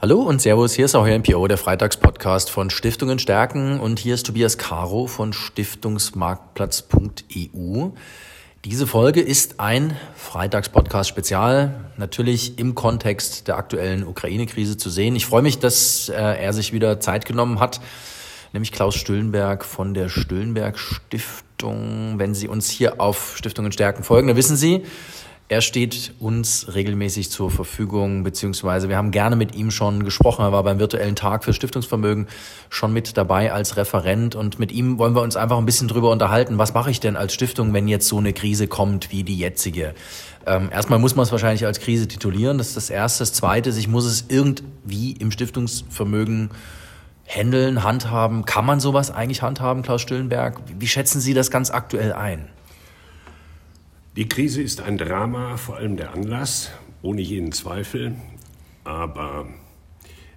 Hallo und Servus, hier ist auch Herr NPO, der Freitagspodcast von Stiftungen stärken und hier ist Tobias Caro von Stiftungsmarktplatz.eu. Diese Folge ist ein Freitagspodcast-Spezial, natürlich im Kontext der aktuellen Ukraine-Krise zu sehen. Ich freue mich, dass äh, er sich wieder Zeit genommen hat, nämlich Klaus Stüllenberg von der Stüllenberg Stiftung. Wenn Sie uns hier auf Stiftungen stärken folgen, dann wissen Sie, er steht uns regelmäßig zur Verfügung, beziehungsweise wir haben gerne mit ihm schon gesprochen. Er war beim virtuellen Tag für Stiftungsvermögen schon mit dabei als Referent und mit ihm wollen wir uns einfach ein bisschen drüber unterhalten. Was mache ich denn als Stiftung, wenn jetzt so eine Krise kommt wie die jetzige? Ähm, erstmal muss man es wahrscheinlich als Krise titulieren. Das ist das Erste. Das Zweite ist, ich muss es irgendwie im Stiftungsvermögen handeln, handhaben. Kann man sowas eigentlich handhaben, Klaus Stillenberg? Wie schätzen Sie das ganz aktuell ein? Die Krise ist ein Drama, vor allem der Anlass, ohne jeden Zweifel. Aber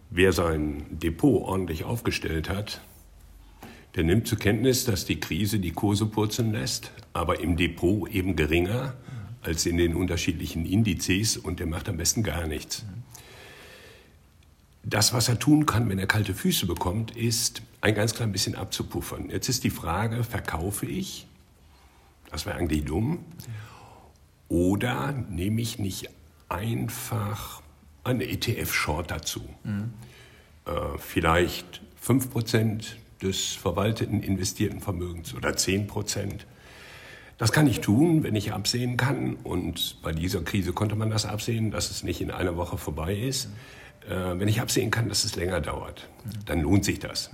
wer sein Depot ordentlich aufgestellt hat, der nimmt zur Kenntnis, dass die Krise die Kurse purzeln lässt, aber im Depot eben geringer als in den unterschiedlichen Indizes und der macht am besten gar nichts. Das, was er tun kann, wenn er kalte Füße bekommt, ist ein ganz klein bisschen abzupuffern. Jetzt ist die Frage, verkaufe ich? Das wäre eigentlich dumm. Oder nehme ich nicht einfach eine ETF-Short dazu? Mhm. Äh, vielleicht 5% des verwalteten investierten Vermögens oder 10%. Das kann ich tun, wenn ich absehen kann. Und bei dieser Krise konnte man das absehen, dass es nicht in einer Woche vorbei ist. Mhm. Äh, wenn ich absehen kann, dass es länger dauert, mhm. dann lohnt sich das.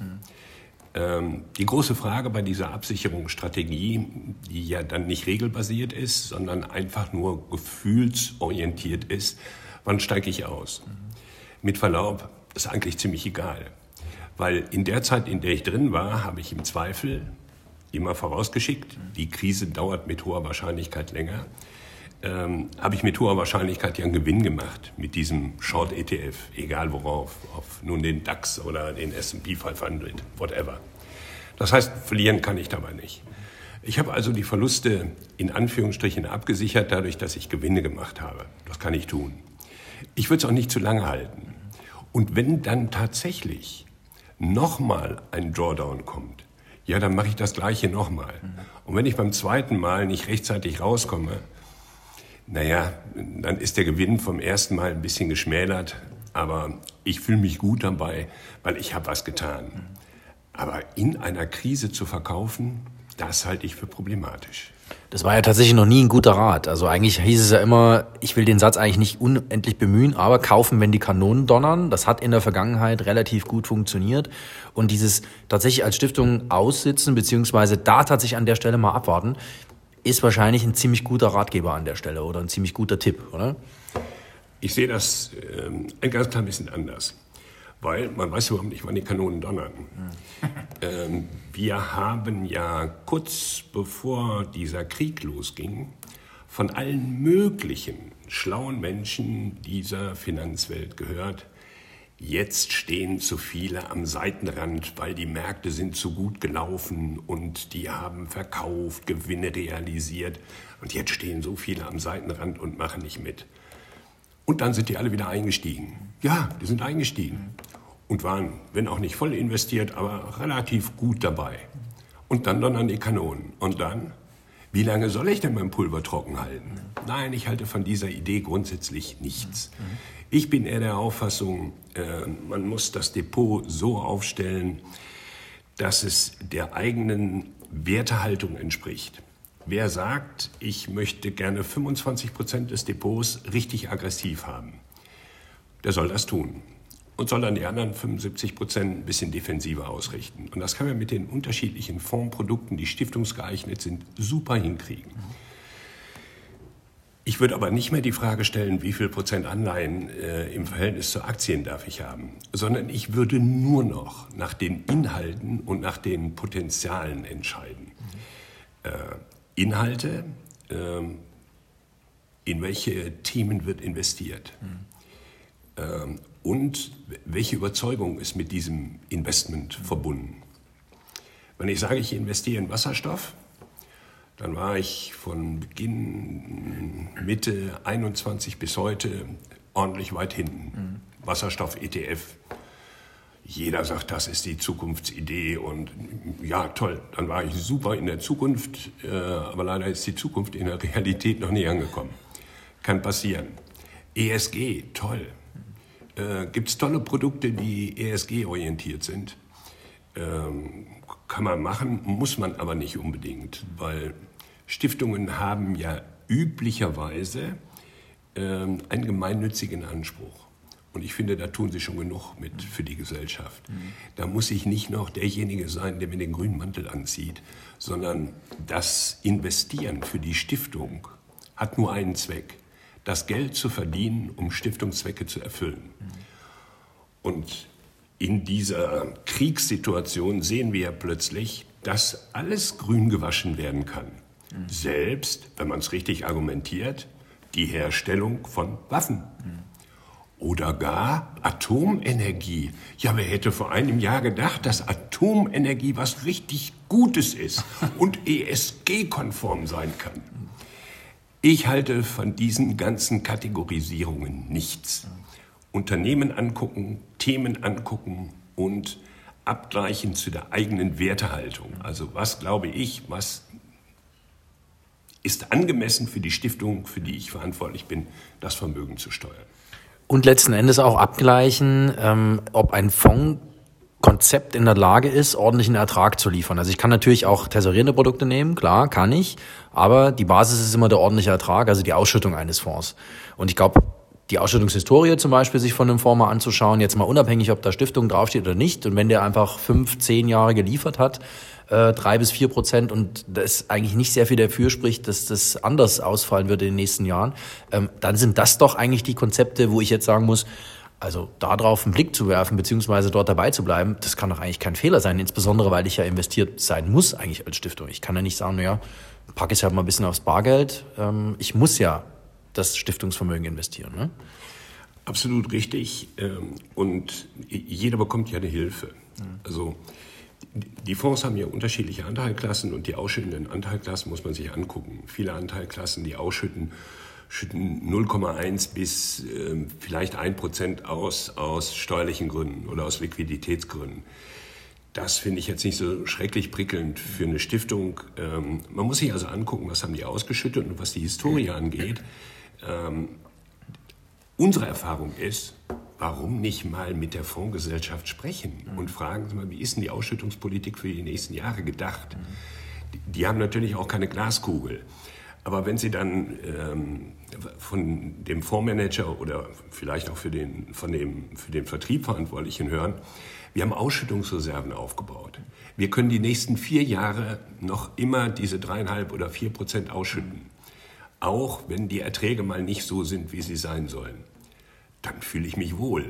Mhm. Ähm, die große Frage bei dieser Absicherungsstrategie, die ja dann nicht regelbasiert ist, sondern einfach nur gefühlsorientiert ist, wann steige ich aus? Mit Verlaub, ist eigentlich ziemlich egal. Weil in der Zeit, in der ich drin war, habe ich im Zweifel immer vorausgeschickt, die Krise dauert mit hoher Wahrscheinlichkeit länger, ähm, habe ich mit hoher Wahrscheinlichkeit ja einen Gewinn gemacht mit diesem Short ETF, egal worauf, auf nun den DAX oder den S&P 500, whatever. Das heißt, verlieren kann ich dabei nicht. Ich habe also die Verluste in Anführungsstrichen abgesichert, dadurch, dass ich Gewinne gemacht habe. Das kann ich tun. Ich würde es auch nicht zu lange halten. Und wenn dann tatsächlich nochmal ein Drawdown kommt, ja, dann mache ich das gleiche nochmal. Und wenn ich beim zweiten Mal nicht rechtzeitig rauskomme, naja, dann ist der Gewinn vom ersten Mal ein bisschen geschmälert, aber ich fühle mich gut dabei, weil ich habe was getan. Aber in einer Krise zu verkaufen, das halte ich für problematisch. Das war ja tatsächlich noch nie ein guter Rat. Also eigentlich hieß es ja immer, ich will den Satz eigentlich nicht unendlich bemühen, aber kaufen, wenn die Kanonen donnern. Das hat in der Vergangenheit relativ gut funktioniert. Und dieses tatsächlich als Stiftung aussitzen, beziehungsweise da tatsächlich an der Stelle mal abwarten, ist wahrscheinlich ein ziemlich guter Ratgeber an der Stelle oder ein ziemlich guter Tipp, oder? Ich sehe das ähm, ein ganz klein bisschen anders, weil man weiß überhaupt nicht, wann die Kanonen donnern. Ähm, wir haben ja kurz bevor dieser Krieg losging, von allen möglichen schlauen Menschen dieser Finanzwelt gehört, Jetzt stehen zu viele am Seitenrand, weil die Märkte sind zu gut gelaufen und die haben verkauft, Gewinne realisiert. Und jetzt stehen so viele am Seitenrand und machen nicht mit. Und dann sind die alle wieder eingestiegen. Ja, die sind eingestiegen und waren, wenn auch nicht voll investiert, aber relativ gut dabei. Und dann dann an die Kanonen. Und dann, wie lange soll ich denn mein Pulver trocken halten? Nein, ich halte von dieser Idee grundsätzlich nichts. Ich bin eher der Auffassung, äh, man muss das Depot so aufstellen, dass es der eigenen Wertehaltung entspricht. Wer sagt, ich möchte gerne 25 Prozent des Depots richtig aggressiv haben, der soll das tun und soll dann die anderen 75 Prozent ein bisschen defensiver ausrichten. Und das kann man mit den unterschiedlichen Fondsprodukten, die stiftungsgeeignet sind, super hinkriegen. Ich würde aber nicht mehr die Frage stellen, wie viel Prozent Anleihen äh, im Verhältnis zu Aktien darf ich haben, sondern ich würde nur noch nach den Inhalten und nach den Potenzialen entscheiden. Äh, Inhalte, äh, in welche Themen wird investiert mhm. Und welche Überzeugung ist mit diesem Investment verbunden. Wenn ich sage, ich investiere in Wasserstoff, dann war ich von Beginn Mitte 21 bis heute ordentlich weit hinten. Mhm. Wasserstoff-ETF. Jeder sagt, das ist die Zukunftsidee und ja, toll, dann war ich super in der Zukunft, äh, aber leider ist die Zukunft in der Realität noch nie angekommen. Kann passieren. ESG, toll. Äh, Gibt es tolle Produkte, die ESG-orientiert sind? Ähm, kann man machen, muss man aber nicht unbedingt, weil Stiftungen haben ja üblicherweise ähm, einen gemeinnützigen Anspruch. Und ich finde, da tun sie schon genug mit für die Gesellschaft. Mhm. Da muss ich nicht noch derjenige sein, der mir den grünen Mantel anzieht, sondern das Investieren für die Stiftung hat nur einen Zweck, das Geld zu verdienen, um Stiftungszwecke zu erfüllen. Und in dieser Kriegssituation sehen wir ja plötzlich, dass alles grün gewaschen werden kann. Selbst, wenn man es richtig argumentiert, die Herstellung von Waffen. Oder gar Atomenergie. Ja, wer hätte vor einem Jahr gedacht, dass Atomenergie was richtig Gutes ist und ESG-konform sein kann? Ich halte von diesen ganzen Kategorisierungen nichts. Unternehmen angucken, Themen angucken und abgleichen zu der eigenen Wertehaltung. Also was glaube ich, was ist angemessen für die Stiftung, für die ich verantwortlich bin, das Vermögen zu steuern. Und letzten Endes auch abgleichen, ähm, ob ein Fondskonzept in der Lage ist, ordentlichen Ertrag zu liefern. Also ich kann natürlich auch tesorierende Produkte nehmen, klar, kann ich, aber die Basis ist immer der ordentliche Ertrag, also die Ausschüttung eines Fonds. Und ich glaube, die Ausschüttungshistorie zum Beispiel sich von einem Fonds mal anzuschauen, jetzt mal unabhängig, ob da Stiftung draufsteht oder nicht. Und wenn der einfach fünf, zehn Jahre geliefert hat, äh, drei bis vier Prozent und das eigentlich nicht sehr viel dafür spricht, dass das anders ausfallen wird in den nächsten Jahren, ähm, dann sind das doch eigentlich die Konzepte, wo ich jetzt sagen muss, also darauf einen Blick zu werfen, beziehungsweise dort dabei zu bleiben, das kann doch eigentlich kein Fehler sein, insbesondere weil ich ja investiert sein muss eigentlich als Stiftung. Ich kann ja nicht sagen, naja, packe ich halt mal ein bisschen aufs Bargeld. Ähm, ich muss ja das Stiftungsvermögen investieren. Ne? Absolut richtig. Ähm, und jeder bekommt ja eine Hilfe. Also die Fonds haben ja unterschiedliche Anteilklassen und die ausschüttenden Anteilklassen muss man sich angucken. Viele Anteilklassen, die ausschütten, schütten 0,1 bis äh, vielleicht 1 Prozent aus, aus steuerlichen Gründen oder aus Liquiditätsgründen. Das finde ich jetzt nicht so schrecklich prickelnd für eine Stiftung. Ähm, man muss sich also angucken, was haben die ausgeschüttet und was die Historie angeht. Ähm, unsere Erfahrung ist, warum nicht mal mit der Fondsgesellschaft sprechen und fragen Sie mal, wie ist denn die Ausschüttungspolitik für die nächsten Jahre gedacht? Die, die haben natürlich auch keine Glaskugel. Aber wenn Sie dann ähm, von dem Fondsmanager oder vielleicht auch für den, von dem, für den Vertrieb Verantwortlichen hören, wir haben Ausschüttungsreserven aufgebaut. Wir können die nächsten vier Jahre noch immer diese dreieinhalb oder vier Prozent ausschütten auch wenn die Erträge mal nicht so sind, wie sie sein sollen, dann fühle ich mich wohl.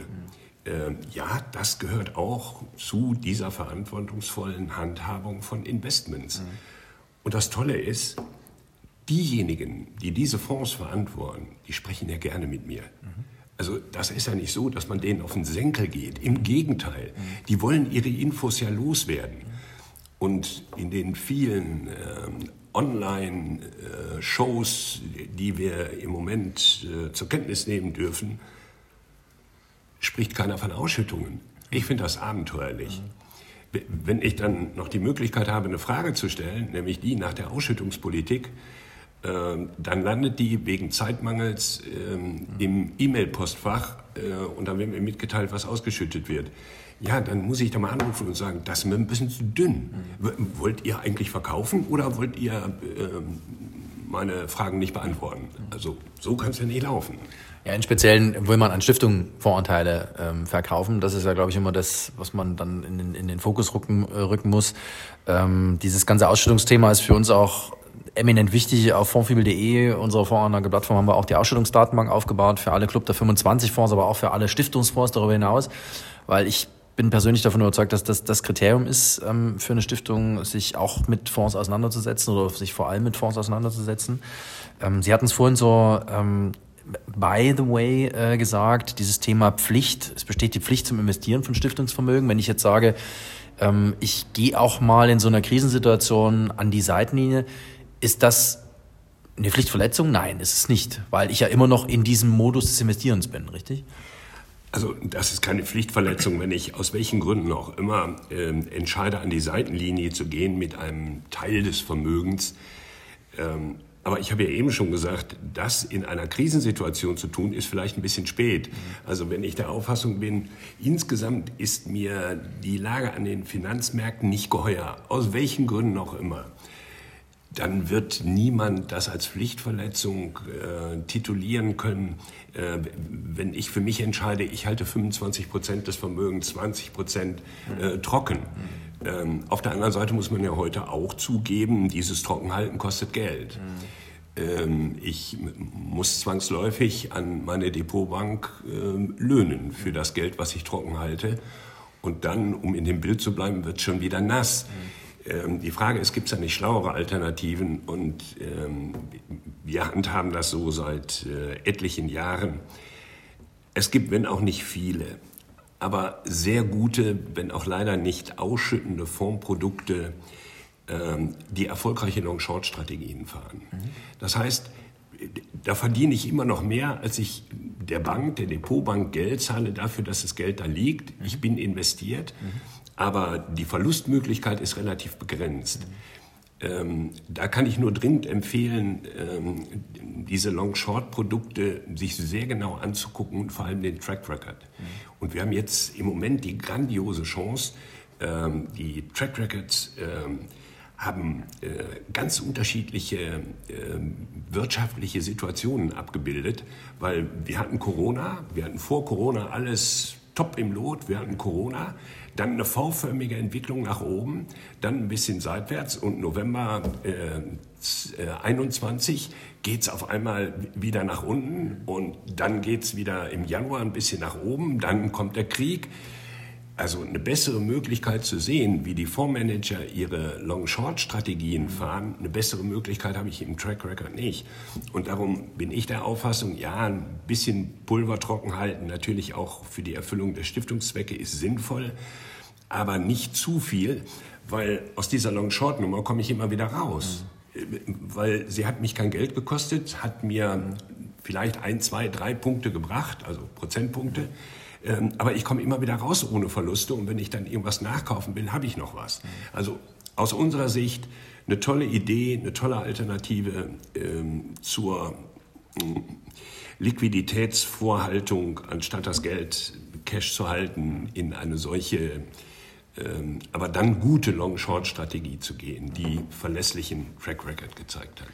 Mhm. ja, das gehört auch zu dieser verantwortungsvollen Handhabung von Investments. Mhm. Und das Tolle ist, diejenigen, die diese Fonds verantworten, die sprechen ja gerne mit mir. Mhm. Also das ist ja nicht so, dass man denen auf den Senkel geht. Im Gegenteil, die wollen ihre Infos ja loswerden. Und in den vielen ähm, Online-Shows, die wir im Moment äh, zur Kenntnis nehmen dürfen, spricht keiner von Ausschüttungen. Ich finde das abenteuerlich. Wenn ich dann noch die Möglichkeit habe, eine Frage zu stellen, nämlich die nach der Ausschüttungspolitik, dann landet die wegen Zeitmangels ähm, im E-Mail-Postfach äh, und dann wird mir mitgeteilt, was ausgeschüttet wird. Ja, dann muss ich da mal anrufen und sagen, das ist mir ein bisschen zu dünn. Wollt ihr eigentlich verkaufen oder wollt ihr äh, meine Fragen nicht beantworten? Also so kann es ja nicht laufen. Ja, in Speziellen will man an Stiftungen Voranteile ähm, verkaufen. Das ist ja, glaube ich, immer das, was man dann in, den, in den Fokus rücken, äh, rücken muss. Ähm, dieses ganze Ausstellungsthema ist für uns auch eminent wichtig. Auf fondfibel.de, unserer Fondsanlageplattform, haben wir auch die Ausstellungsdatenbank aufgebaut für alle Club der 25 Fonds, aber auch für alle Stiftungsfonds darüber hinaus, weil ich bin persönlich davon überzeugt, dass das das Kriterium ist ähm, für eine Stiftung, sich auch mit Fonds auseinanderzusetzen oder sich vor allem mit Fonds auseinanderzusetzen. Ähm, Sie hatten es vorhin so ähm, by the way äh, gesagt, dieses Thema Pflicht, es besteht die Pflicht zum Investieren von Stiftungsvermögen. Wenn ich jetzt sage, ähm, ich gehe auch mal in so einer Krisensituation an die Seitenlinie, ist das Eine Pflichtverletzung? Nein, ist es nicht, weil ich ja immer noch in diesem Modus des Investierens bin, richtig? Also das ist keine Pflichtverletzung, wenn ich aus welchen Gründen auch immer äh, entscheide, an die Seitenlinie zu gehen mit einem Teil des Vermögens. Ähm, aber ich habe ja eben schon gesagt, das in einer Krisensituation zu tun, ist vielleicht ein bisschen spät. Also wenn ich der Auffassung bin, insgesamt ist mir die Lage an den Finanzmärkten nicht geheuer, aus welchen Gründen auch immer, dann wird niemand das als Pflichtverletzung äh, titulieren können, äh, wenn ich für mich entscheide, ich halte 25 Prozent des Vermögens, 20 Prozent äh, trocken. Ähm, auf der anderen Seite muss man ja heute auch zugeben, dieses Trockenhalten kostet Geld. Mhm. Ähm, ich muss zwangsläufig an meine Depotbank äh, löhnen für das Geld, was ich trocken halte. Und dann, um in dem Bild zu bleiben, wird es schon wieder nass. Mhm. Ähm, die Frage ist, gibt es da nicht schlauere Alternativen? Und ähm, wir handhaben das so seit äh, etlichen Jahren. Es gibt, wenn auch nicht viele, aber sehr gute, wenn auch leider nicht ausschüttende Fondsprodukte, ähm, die erfolgreiche Long-Short-Strategien fahren. Mhm. Das heißt, da verdiene ich immer noch mehr, als ich der Bank, der Depotbank Geld zahle dafür, dass das Geld da liegt. Mhm. Ich bin investiert, mhm. Aber die Verlustmöglichkeit ist relativ begrenzt. Ähm, da kann ich nur dringend empfehlen, ähm, diese Long-Short-Produkte sich sehr genau anzugucken und vor allem den Track Record. Mhm. Und wir haben jetzt im Moment die grandiose Chance, ähm, die Track Records ähm, haben äh, ganz unterschiedliche äh, wirtschaftliche Situationen abgebildet, weil wir hatten Corona, wir hatten vor Corona alles top im Lot, wir hatten Corona, dann eine V-förmige Entwicklung nach oben, dann ein bisschen seitwärts und November äh, 21 geht es auf einmal wieder nach unten und dann geht es wieder im Januar ein bisschen nach oben, dann kommt der Krieg. Also eine bessere Möglichkeit zu sehen, wie die Fondsmanager ihre Long-Short-Strategien fahren, eine bessere Möglichkeit habe ich im Track Record nicht. Und darum bin ich der Auffassung, ja, ein bisschen Pulver trocken halten, natürlich auch für die Erfüllung der Stiftungszwecke ist sinnvoll, aber nicht zu viel, weil aus dieser Long-Short-Nummer komme ich immer wieder raus. Weil sie hat mich kein Geld gekostet, hat mir vielleicht ein, zwei, drei Punkte gebracht, also Prozentpunkte. Mhm ähm, aber ich komme immer wieder raus ohne Verluste und wenn ich dann irgendwas nachkaufen will, habe ich noch was. Also aus unserer Sicht eine tolle Idee, eine tolle Alternative ähm, zur ähm, Liquiditätsvorhaltung, anstatt das Geld Cash zu halten, in eine solche, aber dann gute Long-Short-Strategie zu gehen, die verlässlichen Track Record gezeigt hat.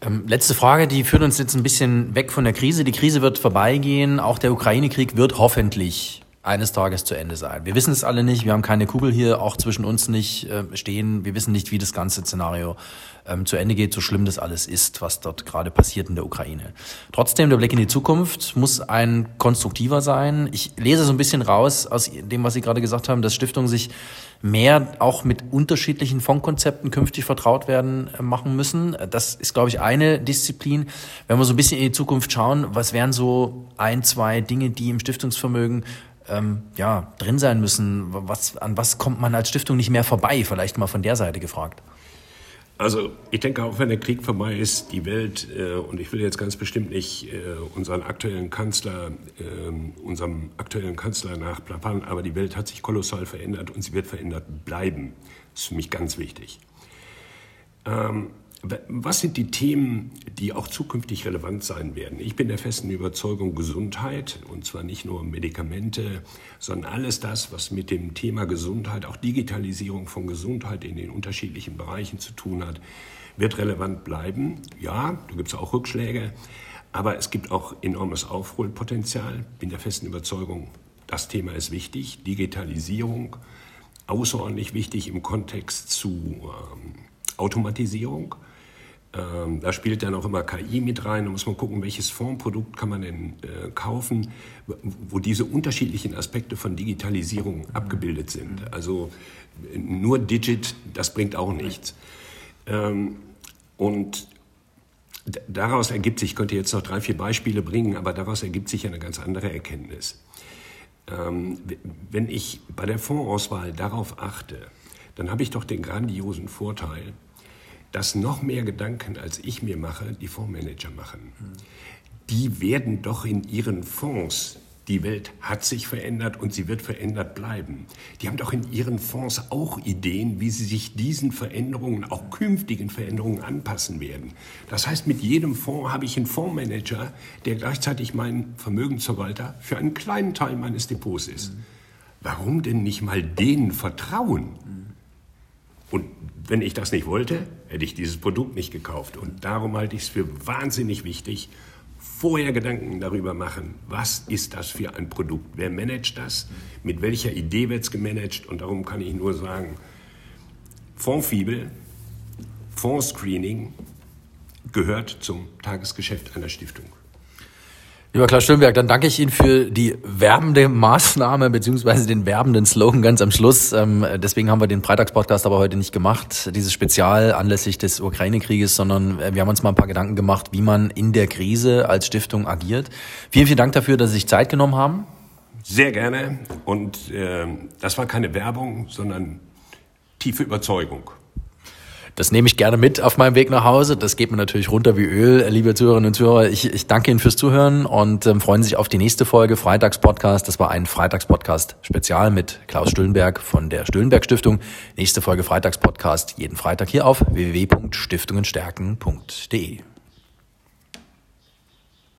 Ähm, letzte Frage, die führt uns jetzt ein bisschen weg von der Krise. Die Krise wird vorbeigehen. Auch der Ukraine-Krieg wird hoffentlich eines Tages zu Ende sein. Wir wissen es alle nicht. Wir haben keine Kugel hier, auch zwischen uns nicht äh, stehen. Wir wissen nicht, wie das ganze Szenario ähm, zu Ende geht, so schlimm das alles ist, was dort gerade passiert in der Ukraine. Trotzdem, der Blick in die Zukunft muss ein konstruktiver sein. Ich lese so ein bisschen raus aus dem, was Sie gerade gesagt haben, dass Stiftungen sich mehr auch mit unterschiedlichen Fondkonzepten künftig vertraut werden äh, machen müssen. Das ist, glaube ich, eine Disziplin. Wenn wir so ein bisschen in die Zukunft schauen, was wären so ein, zwei Dinge, die im Stiftungsvermögen ähm, ja, drin sein müssen? Was, an was kommt man als Stiftung nicht mehr vorbei? Vielleicht mal von der Seite gefragt. Also ich denke, auch wenn der Krieg vorbei ist, die Welt, äh, und ich will jetzt ganz bestimmt nicht äh, unseren aktuellen Kanzler, äh, unserem aktuellen Kanzler nachplappern, aber die Welt hat sich kolossal verändert und sie wird verändert bleiben. Das ist für mich ganz wichtig. Ähm, was sind die Themen, die auch zukünftig relevant sein werden? Ich bin der festen Überzeugung Gesundheit, und zwar nicht nur Medikamente, sondern alles das, was mit dem Thema Gesundheit, auch Digitalisierung von Gesundheit in den unterschiedlichen Bereichen zu tun hat, wird relevant bleiben. Ja, da gibt es auch Rückschläge, aber es gibt auch enormes Aufholpotenzial. Ich bin der festen Überzeugung, das Thema ist wichtig. Digitalisierung, außerordentlich wichtig im Kontext zu ähm, Automatisierung. Ähm, da spielt dann auch immer KI mit rein. Da muss man gucken, welches Formprodukt kann man denn äh, kaufen, wo diese unterschiedlichen Aspekte von Digitalisierung abgebildet sind. Also nur Digit, das bringt auch nichts. Ähm, und daraus ergibt sich, ich könnte jetzt noch drei, vier Beispiele bringen, aber daraus ergibt sich eine ganz andere Erkenntnis. Ähm, wenn ich bei der Fondsauswahl darauf achte, dann habe ich doch den grandiosen Vorteil, dass noch mehr Gedanken, als ich mir mache, die Fondsmanager machen. Die werden doch in ihren Fonds die Welt hat sich verändert und sie wird verändert bleiben. Die haben doch in ihren Fonds auch Ideen, wie sie sich diesen Veränderungen, auch künftigen Veränderungen anpassen werden. Das heißt, mit jedem Fonds habe ich einen Fondsmanager, der gleichzeitig mein Vermögensverwalter für einen kleinen Teil meines Depots ist. Warum denn nicht mal denen vertrauen? Und wenn ich das nicht wollte, hätte ich dieses Produkt nicht gekauft. Und darum halte ich es für wahnsinnig wichtig, vorher Gedanken darüber machen, was ist das für ein Produkt, wer managt das, mit welcher Idee wird es gemanagt und darum kann ich nur sagen, Fondsfibel, Fondsscreening gehört zum Tagesgeschäft einer Stiftung. Lieber Klaus Stüllenberg, dann danke ich Ihnen für die werbende Maßnahme beziehungsweise den werbenden Slogan ganz am Schluss. Ähm, deswegen haben wir den Freitagspodcast aber heute nicht gemacht, dieses Spezial anlässlich des Ukraine-Krieges, sondern äh, wir haben uns mal ein paar Gedanken gemacht, wie man in der Krise als Stiftung agiert. Vielen, vielen Dank dafür, dass Sie sich Zeit genommen haben. Sehr gerne. Und äh, das war keine Werbung, sondern tiefe Überzeugung. Das nehme ich gerne mit auf meinem Weg nach Hause. Das geht mir natürlich runter wie Öl, liebe Zuhörerinnen und Zuhörer. Ich, ich danke Ihnen fürs Zuhören und ähm, freuen sich auf die nächste Folge Freitagspodcast. Das war ein Freitagspodcast Spezial mit Klaus Stüllenberg von der Stüllenberg Stiftung. Nächste Folge Freitagspodcast jeden Freitag hier auf www.stiftungenstärken.de.